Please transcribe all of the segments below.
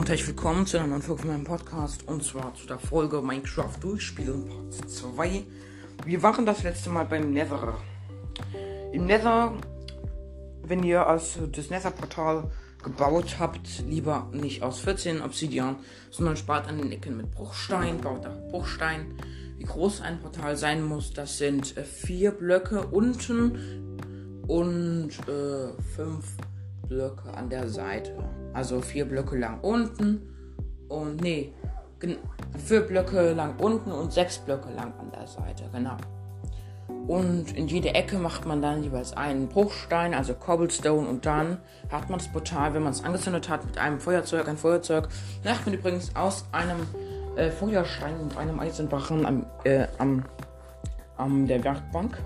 und herzlich willkommen zu einer neuen Folge von meinem Podcast und zwar zu der Folge Minecraft Durchspielen Part 2. Wir waren das letzte Mal beim Nether. Im Nether, wenn ihr also das Nether-Portal gebaut habt, lieber nicht aus 14 Obsidian, sondern spart an den Ecken mit Bruchstein, baut auch Bruchstein. Wie groß ein Portal sein muss, das sind äh, vier Blöcke unten und äh, fünf Blöcke an der Seite. Also vier Blöcke lang unten und nee, vier Blöcke lang unten und sechs Blöcke lang an der Seite, genau. Und in jede Ecke macht man dann jeweils einen Bruchstein, also Cobblestone, und dann hat man das Portal, wenn man es angezündet hat, mit einem Feuerzeug, ein Feuerzeug. macht man übrigens aus einem äh, Feuerstein und einem Eisenbarren am, äh, am, am der Werkbank.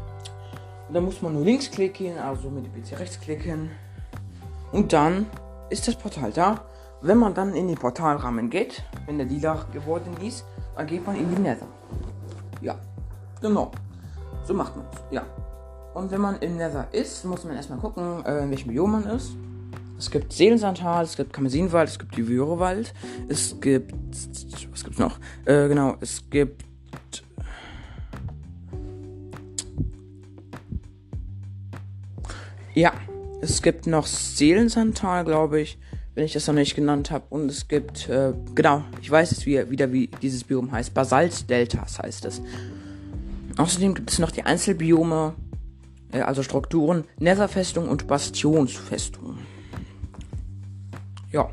Und dann muss man nur links klicken, also mit dem PC rechts klicken. Und dann ist das Portal da. Wenn man dann in den Portalrahmen geht, wenn der lila geworden ist, dann geht man in die Nether. Ja, genau. So macht man es. Ja. Und wenn man im Nether ist, muss man erstmal gucken, äh, in welchem Biom man ist. Es gibt Seelensantal, es gibt Kamesinwald, es gibt die Würewald, es gibt. Was gibt's noch? Äh, genau, es gibt. Ja, es gibt noch Seelensantal, glaube ich, wenn ich das noch nicht genannt habe. Und es gibt, äh, genau, ich weiß es wieder, wieder, wie dieses Biom heißt. Basalt-Deltas heißt es. Außerdem gibt es noch die Einzelbiome, äh, also Strukturen, Netherfestung und Bastionsfestung. Ja.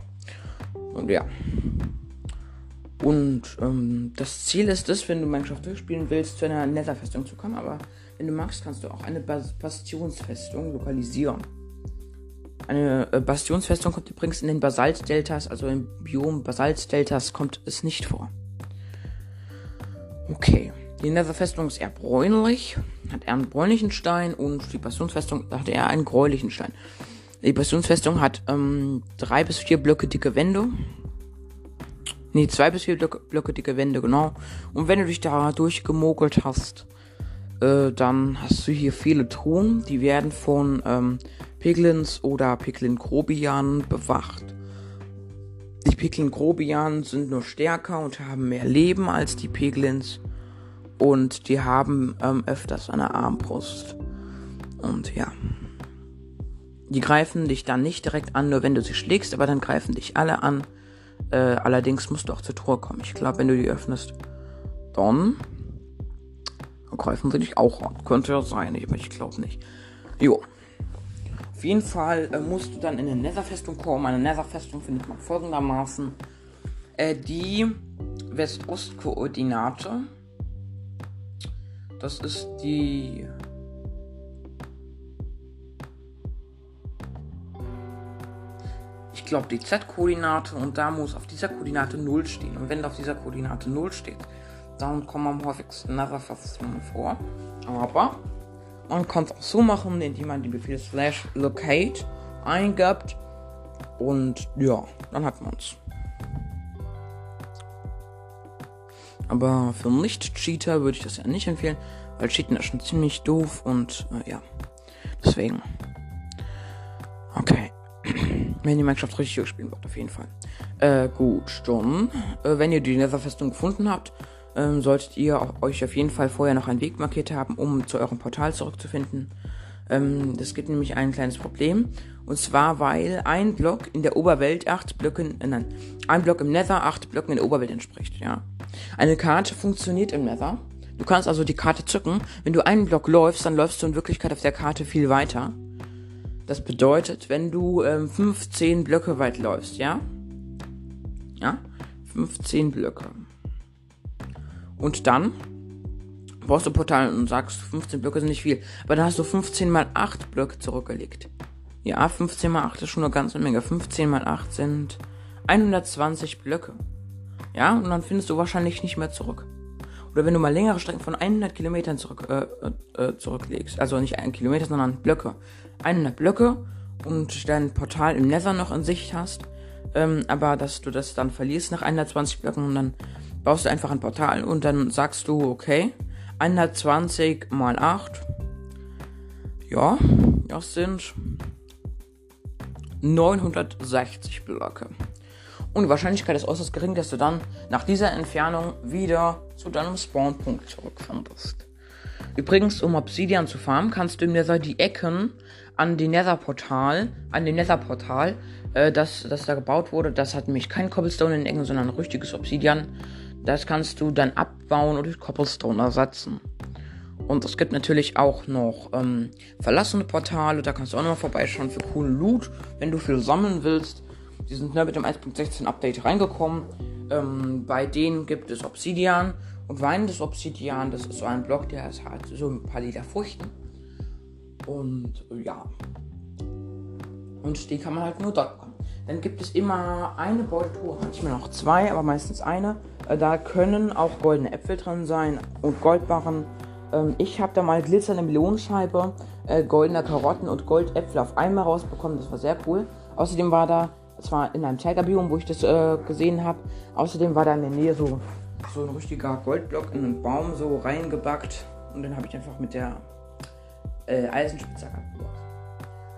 Und ja. Und ähm, das Ziel ist es, wenn du Minecraft durchspielen willst, zu einer Netherfestung zu kommen. Aber wenn du magst, kannst du auch eine Bastionsfestung lokalisieren. Eine äh, Bastionsfestung kommt übrigens in den Basaltdeltas, also im Biom Basaltdeltas kommt es nicht vor. Okay. Die Netherfestung ist eher bräunlich, hat eher einen bräunlichen Stein und die Bastionsfestung hat eher einen gräulichen Stein. Die Bastionsfestung hat ähm, drei bis vier Blöcke dicke Wände. Ne, zwei bis vier Blöcke, Blöcke dicke Wände, genau. Und wenn du dich da durchgemogelt hast, äh, dann hast du hier viele Truhen. Die werden von ähm, Piglins oder Piglin Grobian bewacht. Die Piglin Grobian sind nur stärker und haben mehr Leben als die Piglins. Und die haben ähm, öfters eine Armbrust. Und ja. Die greifen dich dann nicht direkt an, nur wenn du sie schlägst, aber dann greifen dich alle an. Äh, allerdings musst du auch zur Truhe kommen. Ich glaube, wenn du die öffnest, dann greifen sie dich auch an. Könnte ja sein, aber ich glaube nicht. Jo. Auf jeden Fall äh, musst du dann in eine Netherfestung kommen. Eine Netherfestung findet man folgendermaßen. Äh, die West-Ost-Koordinate. Das ist die. Ich glaube, die Z-Koordinate und da muss auf dieser Koordinate 0 stehen. Und wenn auf dieser Koordinate 0 steht, dann kommen am häufigsten Netherfestungen vor. Aber man kann es auch so machen, indem man den Befehl slash locate eingibt. Und ja, dann hat man es. Aber für Nicht-Cheater würde ich das ja nicht empfehlen, weil Cheaten ist schon ziemlich doof und äh, ja. Deswegen. Okay. wenn ihr Minecraft richtig spielen wollt, auf jeden Fall. Äh, gut, dann, äh, wenn ihr die Netherfestung gefunden habt, ähm, solltet ihr euch auf jeden Fall vorher noch ein Wegmarkiert haben, um zu eurem Portal zurückzufinden. Ähm, das gibt nämlich ein kleines Problem. Und zwar, weil ein Block in der Oberwelt acht Blöcken, äh, nein, ein Block im Nether acht Blöcken in der Oberwelt entspricht, ja. Eine Karte funktioniert im Nether. Du kannst also die Karte zücken. Wenn du einen Block läufst, dann läufst du in Wirklichkeit auf der Karte viel weiter. Das bedeutet, wenn du ähm, 15 Blöcke weit läufst, ja? Ja? 15 Blöcke. Und dann brauchst du Portal und sagst, 15 Blöcke sind nicht viel. Aber dann hast du 15 mal 8 Blöcke zurückgelegt. Ja, 15 mal 8 ist schon eine ganze Menge. 15 mal 8 sind 120 Blöcke. Ja, und dann findest du wahrscheinlich nicht mehr zurück. Oder wenn du mal längere Strecken von 100 Kilometern zurück, äh, äh, zurücklegst. Also nicht ein Kilometer, sondern Blöcke. 100 Blöcke und dein Portal im Nether noch in Sicht hast. Ähm, aber dass du das dann verlierst nach 120 Blöcken und dann baust du einfach ein Portal und dann sagst du, okay, 120 mal 8. Ja, das sind 960 Blöcke. Und die Wahrscheinlichkeit ist äußerst gering, dass du dann nach dieser Entfernung wieder zu deinem Spawnpunkt zurückfindest. Übrigens, um Obsidian zu farmen, kannst du im Nether die Ecken an die Nether-Portal, an dem Nether-Portal, äh, das, das da gebaut wurde, das hat nämlich kein Cobblestone in den Ecken, sondern ein richtiges Obsidian. Das kannst du dann abbauen und durch Cobblestone ersetzen. Und es gibt natürlich auch noch ähm, verlassene Portale, da kannst du auch noch vorbeischauen für coolen Loot, wenn du viel sammeln willst. Die sind ne, mit dem 1.16 Update reingekommen. Ähm, bei denen gibt es Obsidian und weinendes Obsidian, das ist so ein Block, der ist halt so ein paar lila Früchten. Und ja. Und die kann man halt nur dort bekommen. Dann gibt es immer eine Beuteltruhe, manchmal noch zwei, aber meistens eine. Äh, da können auch goldene Äpfel drin sein und Goldbarren. Ähm, ich habe da mal glitzernde Melonenscheibe, äh, goldene Karotten und Goldäpfel auf einmal rausbekommen. Das war sehr cool. Außerdem war da, das war in einem Tigerbiom, wo ich das äh, gesehen habe. Außerdem war da in der Nähe so so ein richtiger Goldblock in einen Baum so reingebackt. Und dann habe ich einfach mit der äh, Eisenspitzhacke abgebaut.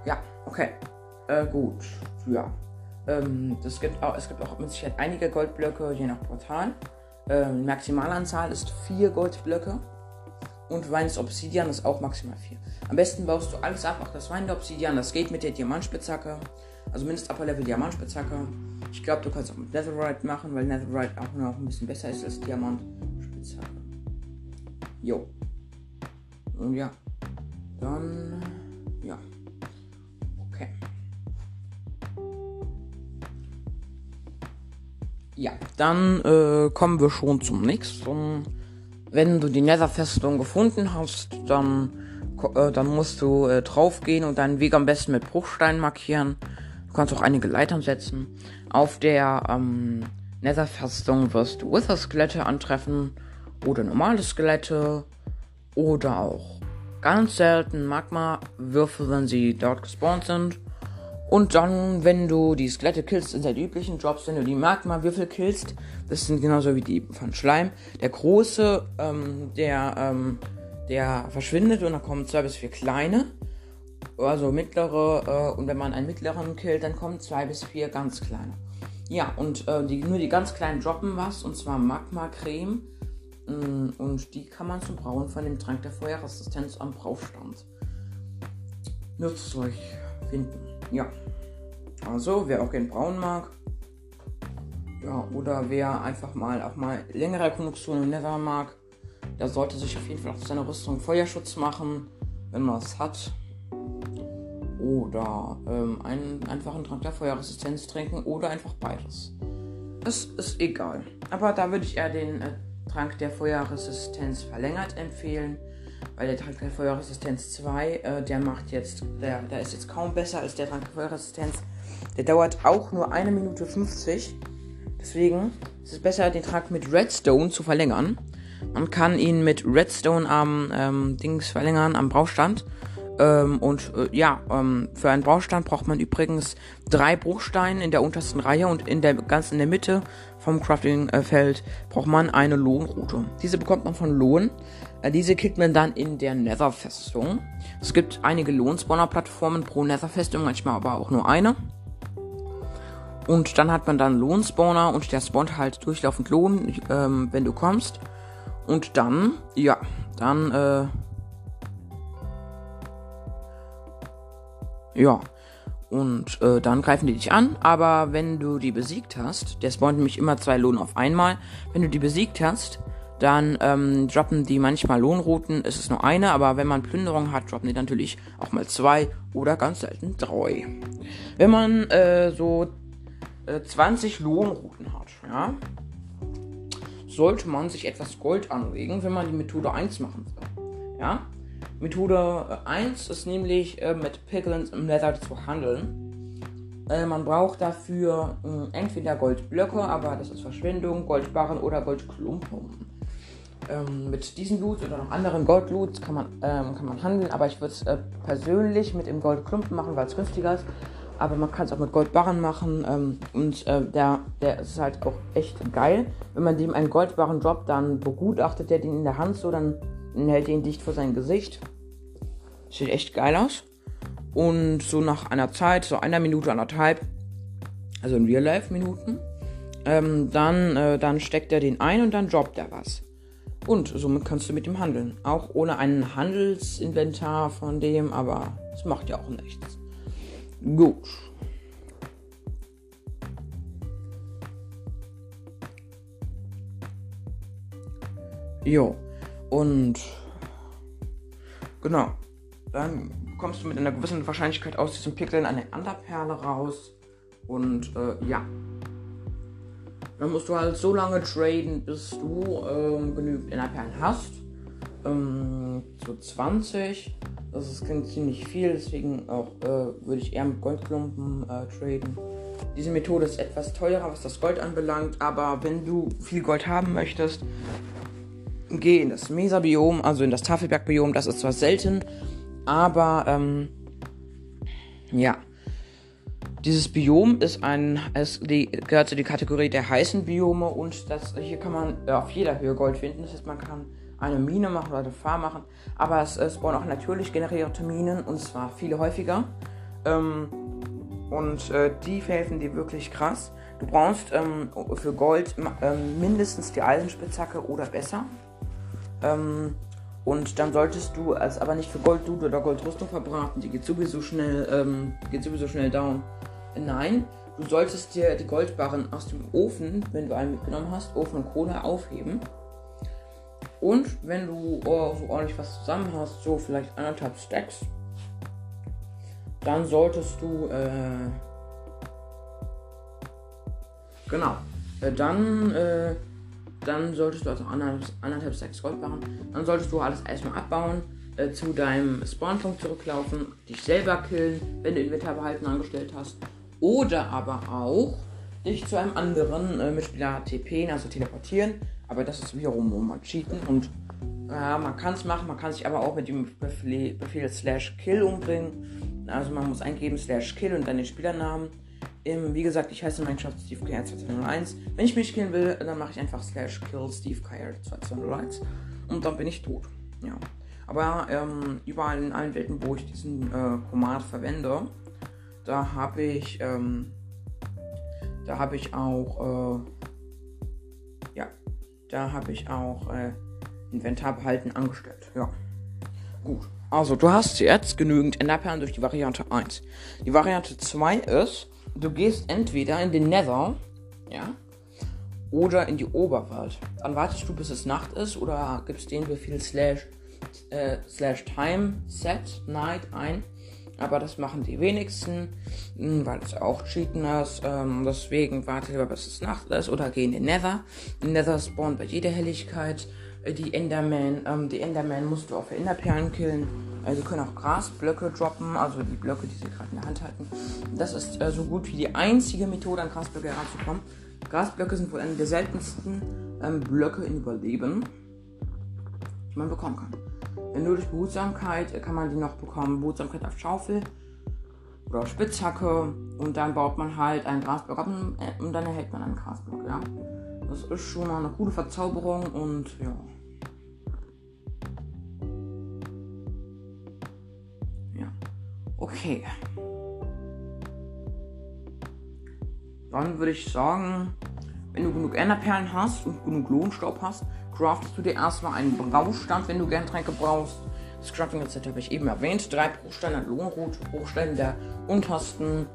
Ja, okay. Äh, gut. Ja. Ähm, das gibt auch, es gibt auch mit Sicherheit einige Goldblöcke, je nach Portal. Ähm, Maximalanzahl ist vier Goldblöcke. Und Weins Obsidian ist auch maximal vier. Am besten baust du alles ab, auch das Wein der Obsidian. Das geht mit der Diamantspitzhacke. Also mindestens Upper Level Diamantspitzhacke. Ich glaube, du kannst auch mit Netherite machen, weil Netherite auch noch ein bisschen besser ist als Diamant. Spitzhacke. Jo. Und ja. Dann. Ja. Okay. Ja, dann äh, kommen wir schon zum nächsten. Wenn du die Nether-Festung gefunden hast, dann, äh, dann musst du äh, draufgehen und deinen Weg am besten mit Bruchstein markieren. Du kannst auch einige Leitern setzen. Auf der ähm, Nether-Festung wirst du Wither-Skelette antreffen oder normale Skelette oder auch ganz selten Magma-Würfel, wenn sie dort gespawnt sind. Und dann, wenn du die Skelette killst, sind halt die üblichen Jobs, wenn du die Magma-Würfel killst, das sind genauso wie die von Schleim. Der große, ähm, der, ähm, der verschwindet und dann kommen zwei bis vier kleine also mittlere, äh, und wenn man einen mittleren killt, dann kommen zwei bis vier ganz kleine. Ja, und äh, die, nur die ganz kleinen droppen was, und zwar Magma-Creme. Mm, und die kann man zum Brauen von dem Trank der Feuerresistenz am Braufstand Nutzzeug finden. Ja. Also, wer auch gern brauen mag, ja, oder wer einfach mal auch mal längere Erkundungszonen im Nether mag, der sollte sich auf jeden Fall auf seine Rüstung Feuerschutz machen, wenn man es hat oder ähm, einen einfachen Trank der Feuerresistenz trinken oder einfach beides. Das ist egal. Aber da würde ich eher den äh, Trank der Feuerresistenz verlängert empfehlen, weil der Trank der Feuerresistenz 2, äh, der macht jetzt, der, der ist jetzt kaum besser als der Trank der Feuerresistenz. Der dauert auch nur eine Minute 50. Deswegen ist es besser, den Trank mit Redstone zu verlängern. Man kann ihn mit Redstone am ähm, Dings verlängern, am Braustand. Ähm, und äh, ja, ähm, für einen Baustein braucht man übrigens drei Bruchsteine in der untersten Reihe und in der ganz in der Mitte vom Crafting-Feld braucht man eine Lohnroute. Diese bekommt man von Lohn. Äh, diese kriegt man dann in der Nether-Festung. Es gibt einige Lohnspawner-Plattformen pro Nether-Festung, manchmal aber auch nur eine. Und dann hat man dann Lohnspawner und der spawnt halt durchlaufend Lohn, ähm, wenn du kommst. Und dann, ja, dann äh, Ja. Und äh, dann greifen die dich an, aber wenn du die besiegt hast, der spawnt nämlich immer zwei Lohn auf einmal. Wenn du die besiegt hast, dann ähm, droppen die manchmal Lohnrouten. Es ist nur eine, aber wenn man Plünderung hat, droppen die natürlich auch mal zwei oder ganz selten drei. Wenn man äh, so äh, 20 Lohnrouten hat, ja, sollte man sich etwas Gold anlegen, wenn man die Methode 1 machen will. Ja, Methode 1 ist nämlich äh, mit Piglins im Nether zu handeln. Äh, man braucht dafür äh, entweder Goldblöcke, aber das ist Verschwendung, Goldbarren oder Goldklumpen. Ähm, mit diesen Loot oder noch anderen Goldloots kann man, ähm, kann man handeln, aber ich würde es äh, persönlich mit dem Goldklumpen machen, weil es günstiger ist. Aber man kann es auch mit Goldbarren machen ähm, und äh, der, der ist halt auch echt geil. Wenn man dem einen Goldbarren droppt, dann begutachtet der den in der Hand so, dann hält ihn dicht vor sein Gesicht. Sieht echt geil aus. Und so nach einer Zeit, so einer Minute, anderthalb, also in Real Life Minuten, ähm, dann, äh, dann steckt er den ein und dann droppt er was. Und somit kannst du mit ihm handeln. Auch ohne ein Handelsinventar von dem, aber es macht ja auch nichts. Gut. Jo. Und genau. Dann kommst du mit einer gewissen Wahrscheinlichkeit aus diesem Pickel in eine Anderperle raus. Und äh, ja. Dann musst du halt so lange traden, bis du ähm, genügend Enderperlen hast. Ähm, so 20. Das ist klingt ziemlich viel, deswegen auch äh, würde ich eher mit Goldklumpen äh, traden. Diese Methode ist etwas teurer, was das Gold anbelangt, aber wenn du viel Gold haben möchtest, geh in das Mesa-Biom, also in das Tafelberg-Biom. Das ist zwar selten, aber ähm, ja. Dieses Biom ist ein, es gehört zu der Kategorie der heißen Biome und das, hier kann man auf jeder Höhe Gold finden. Das heißt, man kann eine Mine machen oder eine Farm machen, aber es, spawnen auch natürlich generierte Minen und zwar viele häufiger. Ähm, und äh, die helfen dir wirklich krass. Du brauchst ähm, für Gold ähm, mindestens die Eisenspitzhacke oder besser. Ähm, und dann solltest du als aber nicht für Golddude oder Goldrüstung verbraten, die geht sowieso schnell, ähm, geht sowieso schnell down. Nein, du solltest dir die Goldbarren aus dem Ofen, wenn du einen mitgenommen hast, Ofen und Kohle aufheben. Und wenn du oh, so ordentlich was zusammen hast, so vielleicht anderthalb Stacks, dann solltest du, äh, genau, äh, dann, äh, dann solltest du also anderthalb, anderthalb Stacks Goldbarren, dann solltest du alles erstmal abbauen, äh, zu deinem Spawnpunkt zurücklaufen, dich selber killen, wenn du Inventar behalten angestellt hast oder aber auch dich zu einem anderen äh, Mitspieler TP, also teleportieren. Aber das ist wiederum mal cheaten und äh, man kann es machen, man kann sich aber auch mit dem Befehl, Befehl slash kill umbringen. Also man muss eingeben slash kill und dann den Spielernamen. Ähm, wie gesagt, ich heiße Minecraft Steve Kyer 2001. Wenn ich mich killen will, dann mache ich einfach slash kill Steve Kyer 2001 und dann bin ich tot. Ja. Aber ähm, überall in allen Welten, wo ich diesen äh, Command verwende, da habe ich, ähm, da habe ich auch, äh, ja, da habe ich auch äh, Inventar behalten angestellt. Ja, gut. Also, du hast jetzt genügend Enderperlen durch die Variante 1. Die Variante 2 ist, du gehst entweder in den Nether, ja, oder in die Oberwelt. Dann wartest du, bis es Nacht ist, oder gibst den Befehl slash, äh, slash time set night ein aber das machen die wenigsten, hm, weil es auch Cheaten ist. Ähm, deswegen warte lieber, bis es Nacht ist oder geh in den Nether. Nether spawnt bei jeder Helligkeit die Enderman. Ähm, die Enderman musst du für Enderperlen killen. Also können auch Grasblöcke droppen, also die Blöcke, die sie gerade in der Hand halten. Das ist äh, so gut wie die einzige Methode, an Grasblöcke heranzukommen. Grasblöcke sind wohl eine der seltensten ähm, Blöcke in Überleben, die man bekommen kann. Nur durch Behutsamkeit kann man die noch bekommen. Behutsamkeit auf Schaufel oder Spitzhacke. Und dann baut man halt einen Grasblock ab und dann erhält man einen Grasblock, ja. Das ist schon mal eine coole Verzauberung und ja. Ja. Okay. Dann würde ich sagen, wenn du genug Enderperlen hast und genug Lohnstaub hast, craftest du dir erstmal einen Braustand, wenn du gern Tränke brauchst. Das Crafting-Rezept habe ich eben erwähnt. Drei Bruchsteine an Lohnrot, Bruchstein in der untersten,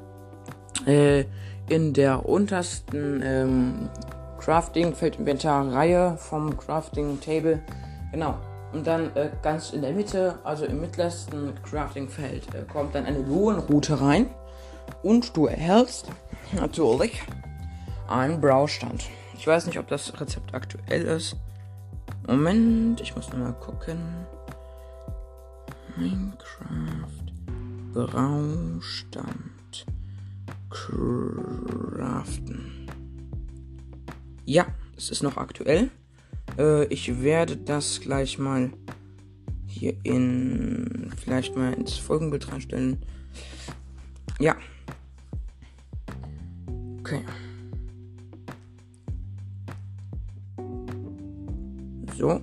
äh, in der untersten ähm, Crafting-Feld-Inventar-Reihe vom Crafting-Table. Genau. Und dann äh, ganz in der Mitte, also im mittlersten Crafting-Feld, äh, kommt dann eine Lohnroute rein. Und du erhältst natürlich einen Braustand. Ich weiß nicht, ob das Rezept aktuell ist. Moment, ich muss mal gucken. Minecraft Braustand craften. Ja, es ist noch aktuell. Äh, ich werde das gleich mal hier in vielleicht mal ins Folgenbild reinstellen. Ja. Okay. So.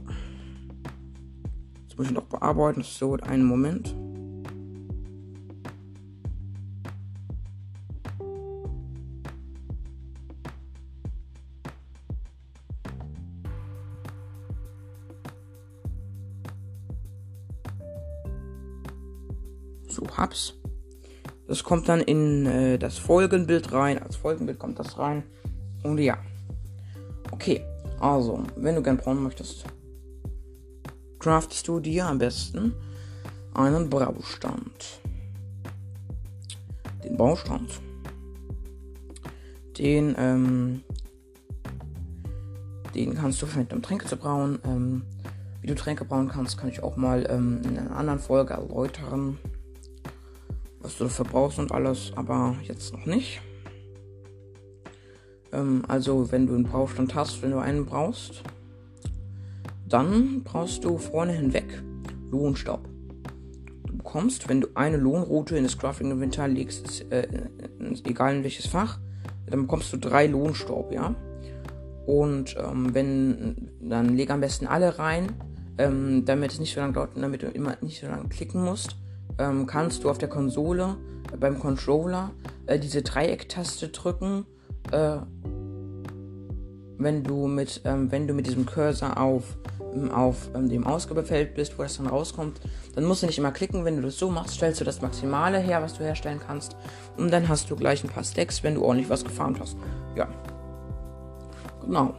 Jetzt muss ich noch bearbeiten. Dauert einen Moment. Kommt dann in äh, das Folgenbild rein. Als Folgenbild kommt das rein. Und ja. Okay, also, wenn du gern brauen möchtest, craftest du dir am besten einen Baustand. Den Baustand. Den, ähm, den kannst du verwenden, um Tränke zu brauen. Ähm, wie du Tränke brauen kannst, kann ich auch mal ähm, in einer anderen Folge erläutern, du dafür brauchst und alles, aber jetzt noch nicht. Ähm, also, wenn du einen Braustand hast, wenn du einen brauchst, dann brauchst du vorne hinweg Lohnstaub. Du bekommst, wenn du eine Lohnroute in das Crafting-Inventar legst, ist, äh, egal in welches Fach, dann bekommst du drei Lohnstaub, ja. Und ähm, wenn, dann leg am besten alle rein, ähm, damit es nicht so lange dauert und damit du immer nicht so lange klicken musst, ähm, kannst du auf der Konsole äh, beim Controller äh, diese Dreiecktaste drücken, äh, wenn du mit, ähm, wenn du mit diesem Cursor auf auf ähm, dem Ausgabefeld bist, wo das dann rauskommt, dann musst du nicht immer klicken. Wenn du das so machst, stellst du das Maximale her, was du herstellen kannst. Und dann hast du gleich ein paar Stacks, wenn du ordentlich was gefarmt hast. Ja. Genau.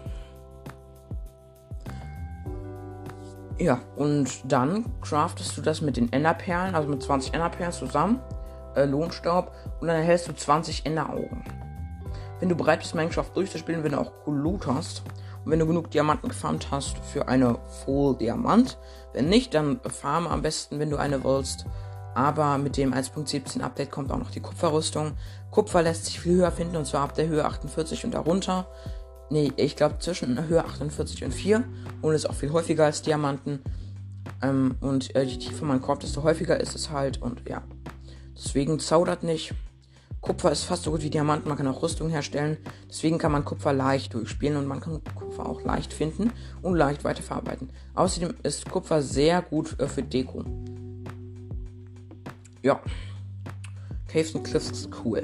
Ja, und dann craftest du das mit den Enderperlen, also mit 20 Enderperlen zusammen, äh, Lohnstaub, und dann erhältst du 20 Enderaugen. Wenn du bereit bist, Minecraft durchzuspielen, wenn du auch cool Loot hast, und wenn du genug Diamanten gefarmt hast für eine Full Diamant. Wenn nicht, dann farme am besten, wenn du eine willst. Aber mit dem 1.17 Update kommt auch noch die Kupferrüstung. Kupfer lässt sich viel höher finden und zwar ab der Höhe 48 und darunter. Nee, ich glaube zwischen Höhe 48 und 4 und ist auch viel häufiger als Diamanten. Ähm, und äh, je tiefer man kommt, desto häufiger ist es halt und ja. Deswegen zaudert nicht. Kupfer ist fast so gut wie Diamanten, man kann auch Rüstung herstellen. Deswegen kann man Kupfer leicht durchspielen und man kann Kupfer auch leicht finden und leicht weiterverarbeiten. Außerdem ist Kupfer sehr gut äh, für Deko. Ja. Caves and Cliffs ist cool.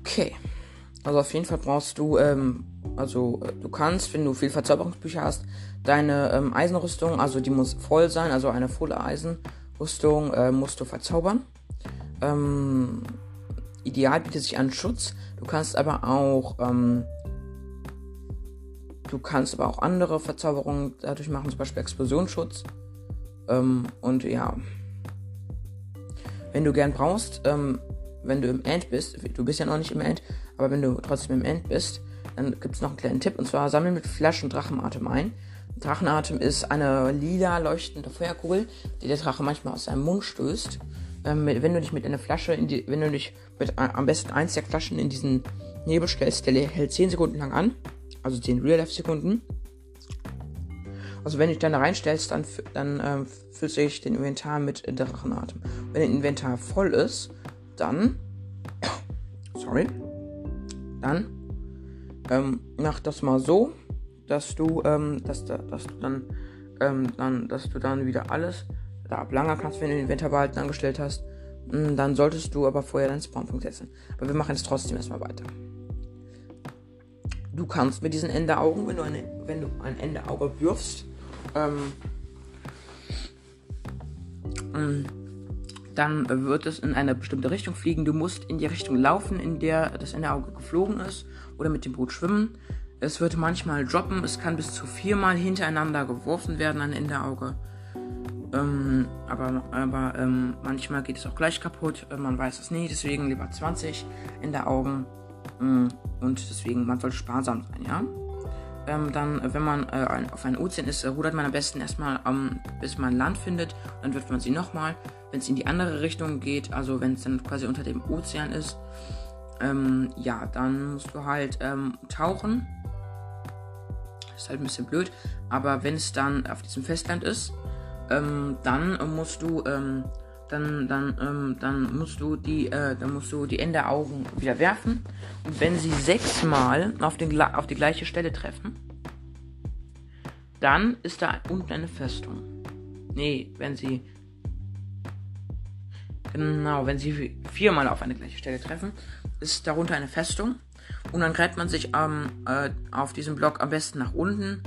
Okay. Also auf jeden Fall brauchst du, ähm, also äh, du kannst, wenn du viel Verzauberungsbücher hast, deine ähm, Eisenrüstung, also die muss voll sein, also eine volle Eisenrüstung äh, musst du verzaubern. Ähm, ideal bietet sich an Schutz. Du kannst aber auch, ähm, du kannst aber auch andere Verzauberungen dadurch machen, zum Beispiel Explosionsschutz. Ähm, und ja, wenn du gern brauchst, ähm, wenn du im End bist, du bist ja noch nicht im End, aber wenn du trotzdem im End bist, dann gibt es noch einen kleinen Tipp und zwar sammeln mit Flaschen Drachenatem ein. Drachenatem ist eine lila leuchtende Feuerkugel, die der Drache manchmal aus seinem Mund stößt ähm, wenn du dich mit einer Flasche, in die, wenn du dich mit äh, am besten eins der Flaschen in diesen Nebel stellst, der hält 10 Sekunden lang an. Also 10 Real-Life-Sekunden. Also wenn du dich dann da reinstellst, dann, dann ähm, füllst du dich den Inventar mit Drachenatem. Wenn dein Inventar voll ist, dann. Sorry. Dann ähm, mach das mal so, dass du, ähm, dass, dass du dann, ähm, dann, dass du dann wieder alles da ablanger kannst, wenn du den Inventar behalten angestellt hast. Mm, dann solltest du aber vorher deinen Spawnpunkt setzen. Aber wir machen jetzt trotzdem erstmal weiter. Du kannst mit diesen Enderaugen, wenn du, eine, wenn du ein Enderauge wirfst, ähm, mm, dann wird es in eine bestimmte Richtung fliegen. Du musst in die Richtung laufen, in der das Enderauge geflogen ist, oder mit dem Boot schwimmen. Es wird manchmal droppen. Es kann bis zu viermal hintereinander geworfen werden, ein Enderauge. Ähm, aber aber ähm, manchmal geht es auch gleich kaputt. Äh, man weiß es nie, deswegen lieber 20 in der Augen. Ähm, und deswegen, man soll sparsam sein, ja. Ähm, dann, wenn man äh, auf einen Ozean ist, äh, rudert man am besten erstmal, ähm, bis man Land findet. Dann wirft man sie nochmal. Wenn es in die andere Richtung geht, also wenn es dann quasi unter dem Ozean ist, ähm, ja, dann musst du halt tauchen. Ist halt ein bisschen blöd. Aber wenn es dann auf diesem Festland ist, ähm, dann musst du, ähm, dann, dann, ähm, dann musst du die, äh, dann musst du die Enderaugen wieder werfen. Und wenn sie sechsmal auf, den, auf die gleiche Stelle treffen, dann ist da unten eine Festung. Nee, wenn sie. Genau, wenn sie viermal auf eine gleiche Stelle treffen, ist darunter eine Festung. Und dann greift man sich ähm, äh, auf diesem Block am besten nach unten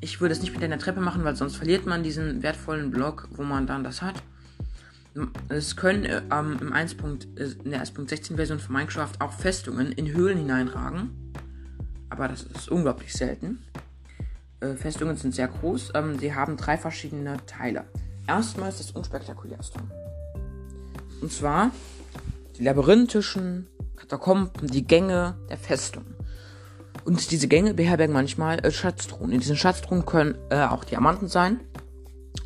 ich würde es nicht mit einer Treppe machen, weil sonst verliert man diesen wertvollen Block, wo man dann das hat. Es können äh, im 1. Äh, in der 1.16 Version von Minecraft auch Festungen in Höhlen hineinragen. Aber das ist unglaublich selten. Äh, Festungen sind sehr groß. Ähm, sie haben drei verschiedene Teile. Erstmal ist das unspektakulärste. Und zwar die labyrinthischen Katakomben, die Gänge der Festung. Und diese Gänge beherbergen manchmal äh, Schatztruhen. In diesen Schatztruhen können äh, auch Diamanten sein.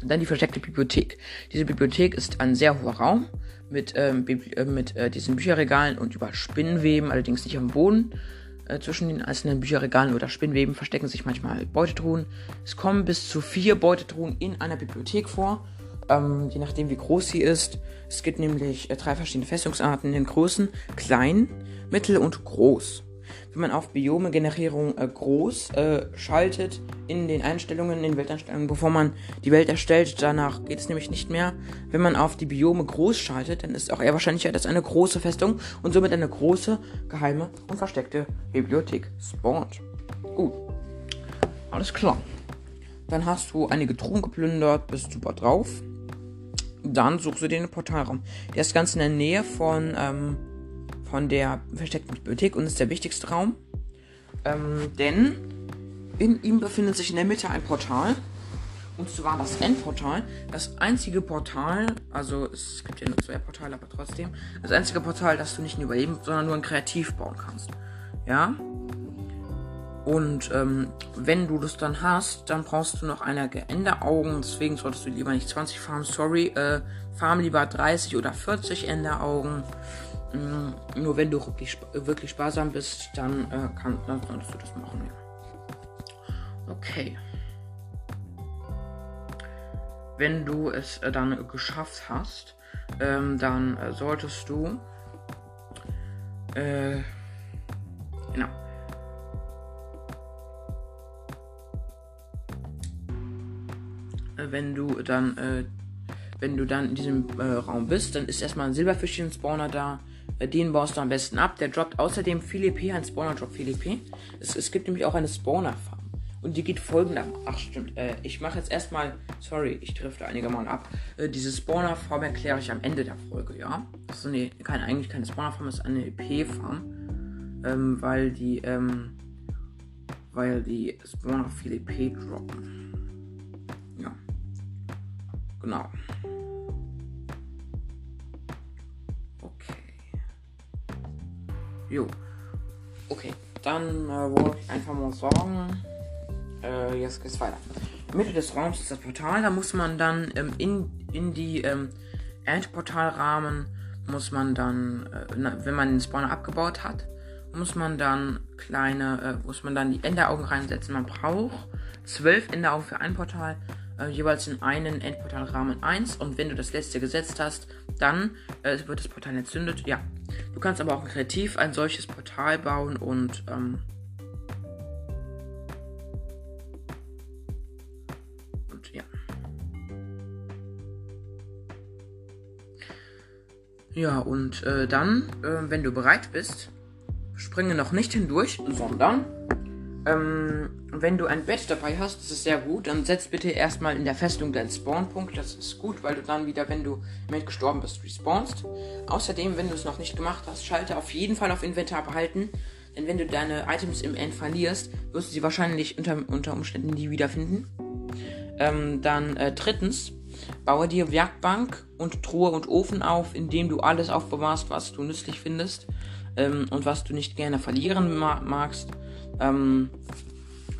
Dann die versteckte Bibliothek. Diese Bibliothek ist ein sehr hoher Raum mit, ähm, äh, mit äh, diesen Bücherregalen und über Spinnweben, allerdings nicht am Boden. Äh, zwischen den einzelnen Bücherregalen oder Spinnweben verstecken sich manchmal Beutetruhen. Es kommen bis zu vier Beutetruhen in einer Bibliothek vor, ähm, je nachdem wie groß sie ist. Es gibt nämlich äh, drei verschiedene Festungsarten in den Größen: klein, mittel und groß wenn man auf Biome-Generierung äh, groß äh, schaltet in den Einstellungen, in den Welteinstellungen, bevor man die Welt erstellt. Danach geht es nämlich nicht mehr. Wenn man auf die Biome groß schaltet, dann ist auch eher wahrscheinlicher, dass eine große Festung und somit eine große, geheime und versteckte Bibliothek spawnt. Gut. Alles klar. Dann hast du einige Truhen geplündert, bist super drauf. Dann suchst du den Portalraum. Der ist ganz in der Nähe von ähm, von der versteckten Bibliothek und ist der wichtigste Raum. Ähm, denn in ihm befindet sich in der Mitte ein Portal. Und zwar das Endportal. Das einzige Portal, also es gibt ja nur zwei Portale, aber trotzdem. Das einzige Portal, das du nicht nur überleben, sondern nur ein Kreativ bauen kannst. Ja. Und ähm, wenn du das dann hast, dann brauchst du noch einige Enderaugen. Deswegen solltest du lieber nicht 20 farmen. Sorry, äh, farm lieber 30 oder 40 Enderaugen. Mm, nur wenn du wirklich, sparsam bist, dann, äh, kann, dann solltest du das machen. Ja. Okay. Wenn du es äh, dann geschafft hast, ähm, dann äh, solltest du. Äh, genau. Wenn du dann, äh, wenn du dann in diesem äh, Raum bist, dann ist erstmal ein Silberfischchen-Spawner da den baust du am besten ab. Der droppt außerdem EP, ein Spawner droppt EP. Es, es gibt nämlich auch eine Spawner-Farm. Und die geht folgendermaßen. Ach, stimmt. Äh, ich mache jetzt erstmal. Sorry, ich drifte einigermaßen ab. Äh, diese Spawner-Farm erkläre ich am Ende der Folge, ja? Achso, nee, keine, eigentlich keine Spawner-Farm, ist eine EP-Farm. Ähm, weil die, ähm, weil die Spawner viel EP droppen. Ja. Genau. Jo. Okay, dann äh, wollte ich einfach mal sagen, äh, jetzt geht's weiter. Mitte des Raums ist das Portal, da muss man dann ähm, in, in die ähm, Endportalrahmen, muss man dann, äh, na, wenn man den Spawner abgebaut hat, muss man dann kleine, äh, muss man dann die Enderaugen reinsetzen. Man braucht zwölf Enderaugen für ein Portal, äh, jeweils in einen Endportalrahmen 1 und wenn du das letzte gesetzt hast, dann äh, wird das Portal entzündet. Ja, Du kannst aber auch kreativ ein solches Portal bauen und ähm, und ja. Ja, und äh, dann, äh, wenn du bereit bist, springe noch nicht hindurch, sondern ähm, wenn du ein Bett dabei hast, das ist sehr gut, dann setz bitte erstmal in der Festung deinen Spawnpunkt. Das ist gut, weil du dann wieder, wenn du im gestorben bist, respawnst. Außerdem, wenn du es noch nicht gemacht hast, schalte auf jeden Fall auf Inventar behalten. Denn wenn du deine Items im End verlierst, wirst du sie wahrscheinlich unter, unter Umständen nie wiederfinden. Ähm, dann äh, drittens, baue dir Werkbank und Truhe und Ofen auf, indem du alles aufbewahrst, was du nützlich findest ähm, und was du nicht gerne verlieren ma magst. Ähm,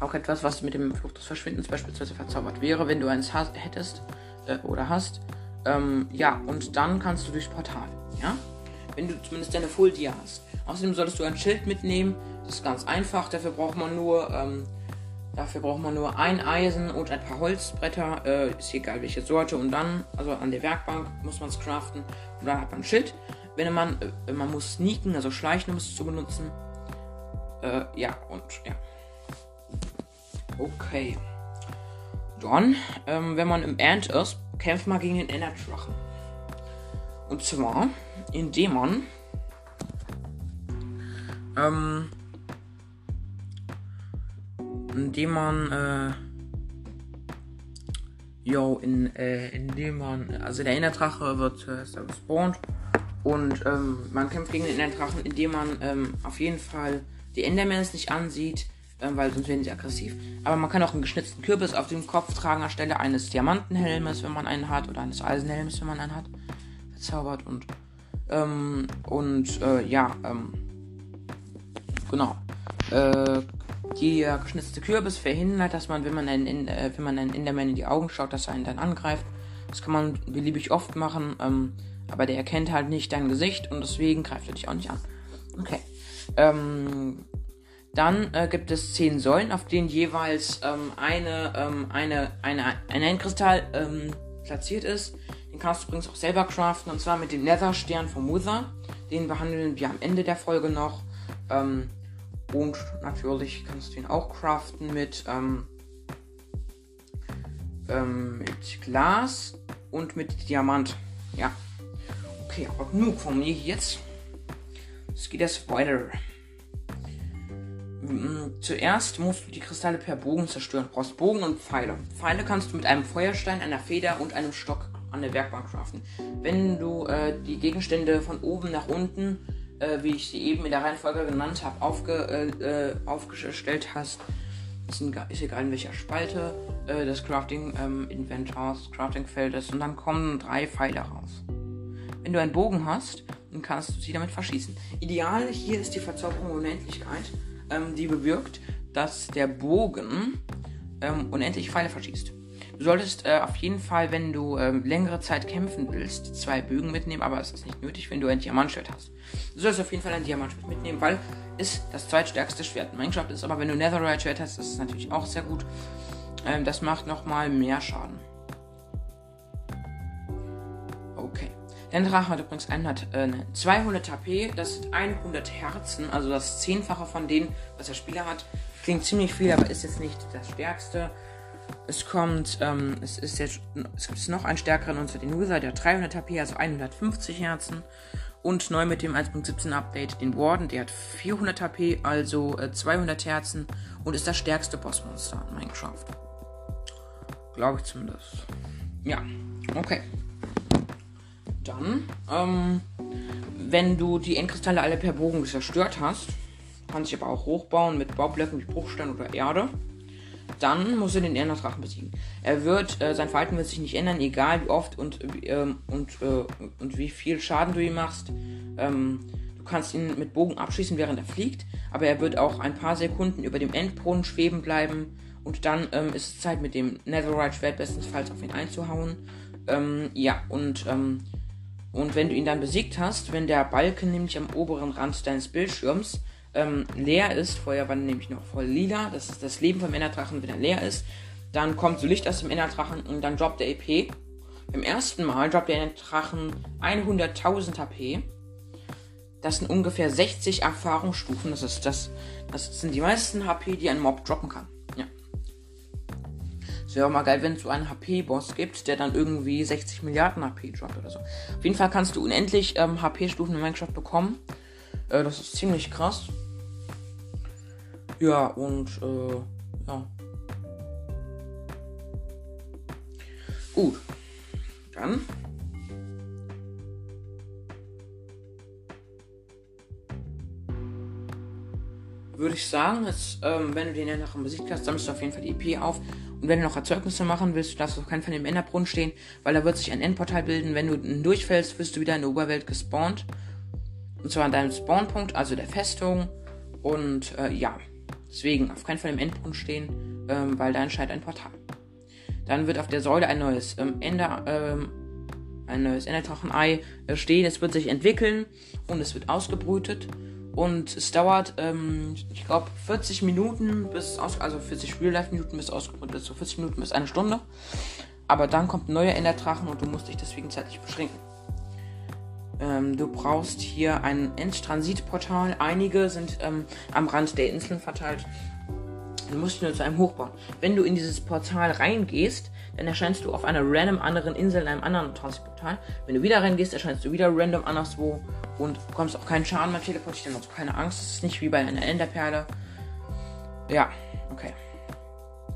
auch etwas, was mit dem Fluch des Verschwindens beispielsweise verzaubert wäre, wenn du eins hättest äh, oder hast. Ähm, ja, und dann kannst du durchs Portal, ja? Wenn du zumindest deine Full Dia hast. Außerdem solltest du ein Schild mitnehmen. Das ist ganz einfach. Dafür braucht man nur, ähm, dafür braucht man nur ein Eisen und ein paar Holzbretter. Äh, ist egal welche Sorte. Und dann, also an der Werkbank muss man es craften. Und dann hat man ein Schild. Wenn man, äh, man muss sneaken, also schleichen, um es zu benutzen. Äh, ja, und ja. Okay. Dann, ähm, wenn man im End ist, kämpft man gegen den Enderdrachen. Und zwar, indem man ähm, indem man äh, Jo, in, äh, indem man, also der Enderdrache wird äh, gespawnt und ähm, man kämpft gegen den Enderdrachen, indem man ähm, auf jeden Fall die Endermans nicht ansieht, weil sonst werden sie aggressiv. Aber man kann auch einen geschnitzten Kürbis auf dem Kopf tragen anstelle eines Diamantenhelmes, wenn man einen hat, oder eines Eisenhelmes, wenn man einen hat. Verzaubert und ähm, und äh, ja, ähm, genau. Äh, der geschnitzte Kürbis verhindert, dass man, wenn man einen, in, äh, wenn man einen Enderman in die Augen schaut, dass er einen dann angreift. Das kann man beliebig oft machen, ähm, aber der erkennt halt nicht dein Gesicht und deswegen greift er dich auch nicht an. Okay. Ähm, dann äh, gibt es zehn Säulen, auf denen jeweils ähm, eine, ähm, eine, eine, ein Endkristall ähm, platziert ist. Den kannst du übrigens auch selber craften und zwar mit dem Nether-Stern vom Wither. Den behandeln wir am Ende der Folge noch. Ähm, und natürlich kannst du ihn auch craften mit, ähm, ähm, mit Glas und mit Diamant. Ja. Okay, aber genug von mir jetzt. Es geht jetzt weiter. Mm, zuerst musst du die Kristalle per Bogen zerstören. Du brauchst Bogen und Pfeile. Pfeile kannst du mit einem Feuerstein, einer Feder und einem Stock an der Werkbank craften. Wenn du äh, die Gegenstände von oben nach unten äh, wie ich sie eben in der Reihenfolge genannt habe, aufge, äh, äh aufgestellt hast. Ist, ist egal in welcher Spalte äh, des Crafting ähm, Inventors, Crafting Feldes und dann kommen drei Pfeile raus. Wenn du einen Bogen hast, dann kannst du sie damit verschießen. Ideal hier ist die Verzauberung Unendlichkeit, ähm, die bewirkt, dass der Bogen ähm, unendlich Pfeile verschießt. Du solltest äh, auf jeden Fall, wenn du ähm, längere Zeit kämpfen willst, zwei Bögen mitnehmen, aber es ist nicht nötig, wenn du ein Diamantschwert hast. Du solltest auf jeden Fall ein Diamantschwert mitnehmen, weil es das zweitstärkste Schwert in Minecraft ist. Aber wenn du Netherite Schwert hast, ist es natürlich auch sehr gut. Ähm, das macht nochmal mehr Schaden. Der Drache hat übrigens 100, äh, 200 HP, das sind 100 Herzen, also das Zehnfache von denen, was der Spieler hat. Klingt ziemlich viel, aber ist jetzt nicht das Stärkste. Es kommt, ähm, es ist jetzt, es gibt noch einen stärkeren, und zwar den User, der hat 300 HP, also 150 Herzen. Und neu mit dem 1.17 Update den Warden, der hat 400 HP, also äh, 200 Herzen und ist das stärkste Bossmonster in Minecraft. Glaube ich zumindest. Ja, okay. Dann, ähm, wenn du die Endkristalle alle per Bogen zerstört hast, kannst du aber auch hochbauen mit Baublöcken wie Bruchstein oder Erde. Dann muss er den Enderdrachen besiegen. Er wird, äh, sein Verhalten wird sich nicht ändern, egal wie oft und, ähm, und, äh, und wie viel Schaden du ihm machst. Ähm, du kannst ihn mit Bogen abschießen, während er fliegt, aber er wird auch ein paar Sekunden über dem Endbrunnen schweben bleiben. Und dann ähm, ist es Zeit, mit dem Netherite-Schwert bestensfalls auf ihn einzuhauen. Ähm, ja, und, ähm, und wenn du ihn dann besiegt hast, wenn der Balken nämlich am oberen Rand deines Bildschirms ähm, leer ist, vorher war nämlich noch voll lila, das ist das Leben vom Enderdrachen, wenn er leer ist, dann kommt so Licht aus dem Enderdrachen und dann droppt der EP. Beim ersten Mal droppt der Enderdrachen 100.000 HP. Das sind ungefähr 60 Erfahrungsstufen. Das ist das, das sind die meisten HP, die ein Mob droppen kann. Es wäre auch mal geil, wenn es so einen HP-Boss gibt, der dann irgendwie 60 Milliarden HP droppt oder so. Auf jeden Fall kannst du unendlich ähm, HP-Stufen in Minecraft bekommen. Äh, das ist ziemlich krass. Ja, und äh, ja. Gut. Dann. Würde ich sagen, jetzt, ähm, wenn du den ja noch im besiegt hast, sammelst du auf jeden Fall die EP auf. Und wenn du noch Erzeugnisse machen willst, darfst du auf keinen Fall im Enderbrunnen stehen, weil da wird sich ein Endportal bilden. Wenn du durchfällst, wirst du wieder in der Oberwelt gespawnt. Und zwar an deinem Spawnpunkt, also der Festung. Und äh, ja, deswegen auf keinen Fall im Endpunkt stehen, ähm, weil da entscheidet ein Portal. Dann wird auf der Säule ein neues ähm, Ender, ähm, ein neues Enderdrachenei äh, stehen. Es wird sich entwickeln und es wird ausgebrütet. Und es dauert, ähm, ich glaube, 40 Minuten bis aus, also 40 Real-Life-Minuten bis ausgebrütet ist, so 40 Minuten bis eine Stunde. Aber dann kommt ein neuer Enderdrachen und du musst dich deswegen zeitlich beschränken. Ähm, du brauchst hier ein Endtransitportal. Einige sind ähm, am Rand der Inseln verteilt. Du musst nur zu einem hochbauen. Wenn du in dieses Portal reingehst, dann erscheinst du auf einer random anderen Insel in einem anderen Transitportal. Wenn du wieder reingehst, erscheinst du wieder random anderswo und bekommst auch keinen Schaden mehr teleportiert, also keine Angst. Es ist nicht wie bei einer Enderperle. Ja, okay.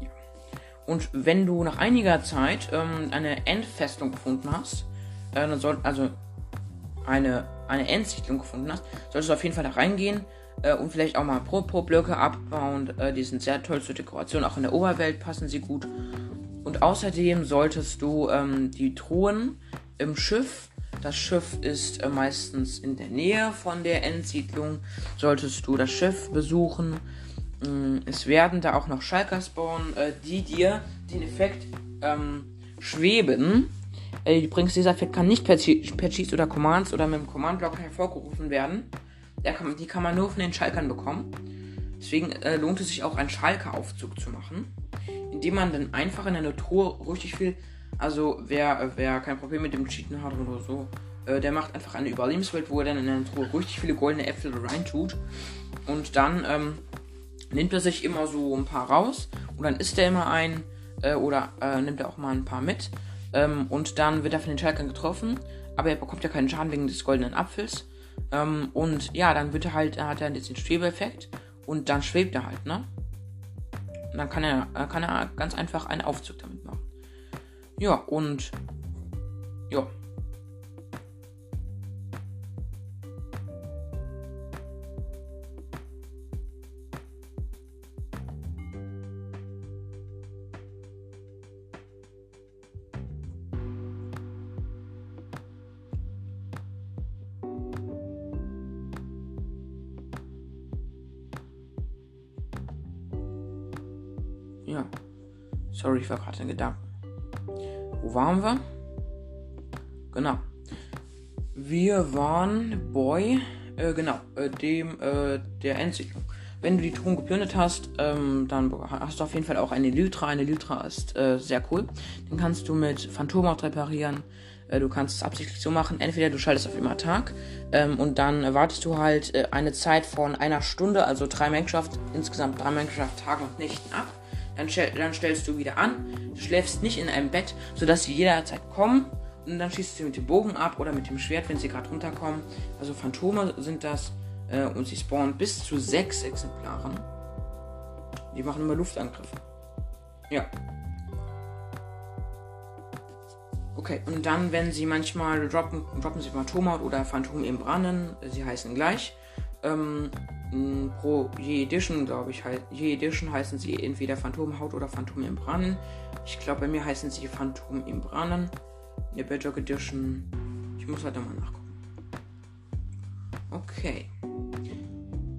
Ja. Und wenn du nach einiger Zeit ähm, eine Endfestung gefunden hast, äh, dann soll, also eine, eine Endsiedlung gefunden hast, solltest du auf jeden Fall da reingehen äh, und vielleicht auch mal Pro-Pro-Blöcke abbauen. Äh, die sind sehr toll zur Dekoration, auch in der Oberwelt passen sie gut. Und außerdem solltest du ähm, die Truhen im Schiff, das Schiff ist äh, meistens in der Nähe von der Endsiedlung, solltest du das Schiff besuchen. Ähm, es werden da auch noch Schalker spawnen, äh, die dir den Effekt ähm, schweben. Äh, übrigens, dieser Effekt kann nicht per, per Cheats oder Commands oder mit dem Command-Blocker hervorgerufen werden. Kann, die kann man nur von den Schalkern bekommen. Deswegen äh, lohnt es sich auch, einen Schalker-Aufzug zu machen indem man dann einfach in eine Truhe richtig viel, also wer, wer kein Problem mit dem Cheaten hat oder so, äh, der macht einfach eine Überlebenswelt, wo er dann in eine Truhe richtig viele goldene Äpfel reintut. Und dann ähm, nimmt er sich immer so ein paar raus und dann isst er immer ein äh, oder äh, nimmt er auch mal ein paar mit. Ähm, und dann wird er von den Schalkern getroffen, aber er bekommt ja keinen Schaden wegen des goldenen Apfels. Ähm, und ja, dann wird er halt, hat er jetzt den Schwebeeffekt und dann schwebt er halt, ne? Dann kann er, kann er ganz einfach einen Aufzug damit machen. Ja, und ja. Ja. Sorry, ich war gerade in Gedanken. Wo waren wir? Genau. Wir waren Boy, äh, genau, äh, dem, äh, der Endsiedlung. Wenn du die Truhen geplündert hast, ähm, dann hast du auf jeden Fall auch eine Lytra. Eine Lytra ist äh, sehr cool. Den kannst du mit Phantomhaut reparieren. Äh, du kannst es absichtlich so machen. Entweder du schaltest auf immer Tag ähm, und dann wartest du halt äh, eine Zeit von einer Stunde, also drei Minecraft, insgesamt drei Minecraft Tagen und Nächten ab dann, dann stellst du wieder an. Du schläfst nicht in einem Bett, sodass sie jederzeit kommen. Und dann schießt du mit dem Bogen ab oder mit dem Schwert, wenn sie gerade runterkommen. Also Phantome sind das. Äh, und sie spawnen bis zu sechs Exemplaren. Die machen immer Luftangriffe. Ja. Okay, und dann, wenn sie manchmal droppen, droppen sie Phantomhaut oder Phantom im Brannen, sie heißen gleich. Ähm, pro je Edition, glaube ich, je Edition heißen sie entweder Phantomhaut oder Phantom im Brannen. Ich glaube, bei mir heißen sie Phantom im Brannen. In der Bedrock Edition. Ich muss halt nochmal nachgucken. Okay.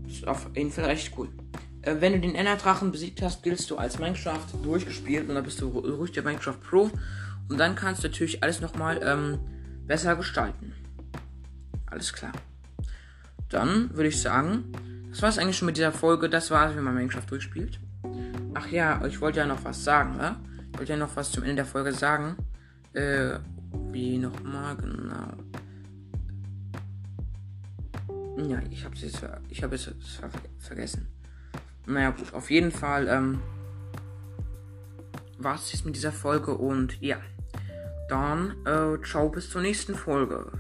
Ist auf jeden Fall recht cool. Äh, wenn du den Enderdrachen besiegt hast, giltst du als Minecraft durchgespielt und dann bist du ruhig der Minecraft Pro. Und dann kannst du natürlich alles nochmal ähm, besser gestalten. Alles klar. Dann würde ich sagen, das war es eigentlich schon mit dieser Folge. Das war es, wenn man Minecraft durchspielt. Ach ja, ich wollte ja noch was sagen, ne? Ich wollte ja noch was zum Ende der Folge sagen. Äh, wie nochmal genau. Ja, ich hab's jetzt, ich ver vergessen. Naja, gut, auf jeden Fall, ähm, war es jetzt mit dieser Folge und ja. Dann, äh, ciao, bis zur nächsten Folge.